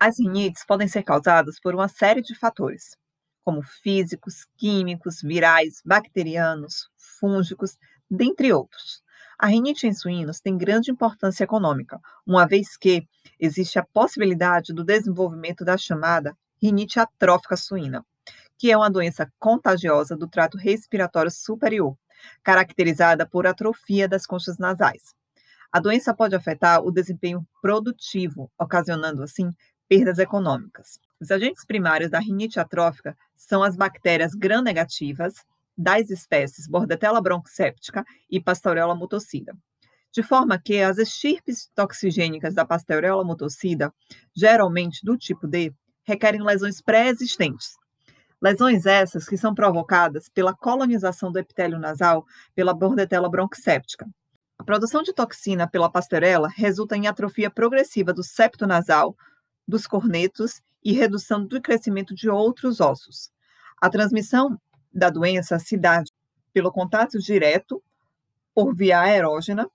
As rinites podem ser causadas por uma série de fatores, como físicos, químicos, virais, bacterianos, fúngicos, dentre outros. A rinite em suínos tem grande importância econômica, uma vez que existe a possibilidade do desenvolvimento da chamada rinite atrófica suína, que é uma doença contagiosa do trato respiratório superior, caracterizada por atrofia das conchas nasais. A doença pode afetar o desempenho produtivo, ocasionando, assim, perdas econômicas. Os agentes primários da rinite atrófica são as bactérias gram-negativas das espécies Bordetella bronchoseptica e Pasteurella mutocida. De forma que as estirpes toxigênicas da Pasteurella mutocida, geralmente do tipo D, requerem lesões pré-existentes. Lesões essas que são provocadas pela colonização do epitélio nasal pela Bordetella bronchoseptica. A produção de toxina pela Pasteurella resulta em atrofia progressiva do septo nasal, dos cornetos e redução do crescimento de outros ossos. A transmissão da doença se dá pelo contato direto, por via aerógena.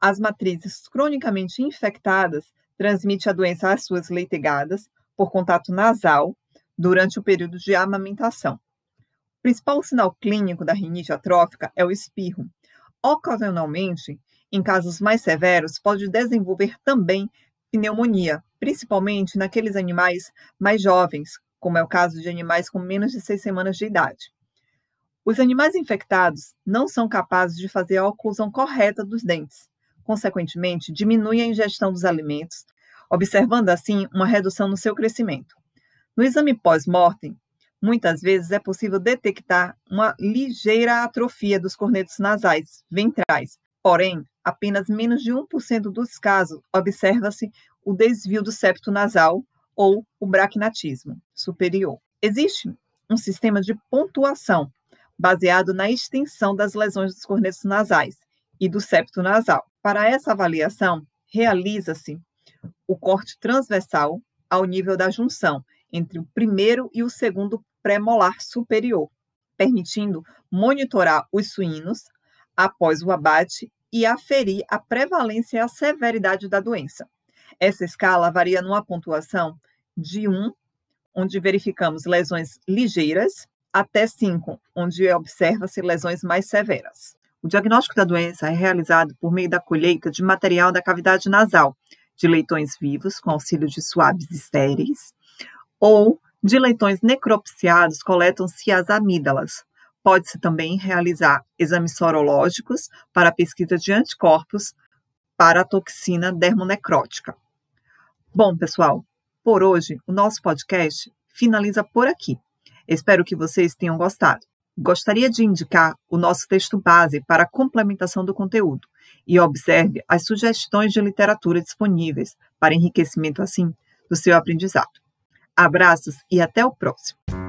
As matrizes cronicamente infectadas transmitem a doença às suas leitegadas por contato nasal durante o período de amamentação. O principal sinal clínico da rinite atrófica é o espirro. Ocasionalmente, em casos mais severos, pode desenvolver também pneumonia, principalmente naqueles animais mais jovens, como é o caso de animais com menos de seis semanas de idade. Os animais infectados não são capazes de fazer a oclusão correta dos dentes. Consequentemente, diminuem a ingestão dos alimentos, observando assim uma redução no seu crescimento. No exame pós-mortem, muitas vezes é possível detectar uma ligeira atrofia dos cornetos nasais ventrais, porém, apenas menos de 1% dos casos observa-se o desvio do septo nasal ou o braquinatismo superior. Existe um sistema de pontuação baseado na extensão das lesões dos cornetos nasais e do septo nasal. Para essa avaliação, realiza-se o corte transversal ao nível da junção entre o primeiro e o segundo pré-molar superior, permitindo monitorar os suínos após o abate e aferir a prevalência e a severidade da doença. Essa escala varia numa pontuação de 1, onde verificamos lesões ligeiras, até 5, onde observa-se lesões mais severas. O diagnóstico da doença é realizado por meio da colheita de material da cavidade nasal, de leitões vivos, com auxílio de suaves estéreis, ou de leitões necropsiados, coletam-se as amígdalas. Pode-se também realizar exames sorológicos para pesquisa de anticorpos para a toxina dermonecrótica. Bom, pessoal, por hoje o nosso podcast finaliza por aqui. Espero que vocês tenham gostado. Gostaria de indicar o nosso texto base para complementação do conteúdo e observe as sugestões de literatura disponíveis para enriquecimento assim do seu aprendizado. Abraços e até o próximo.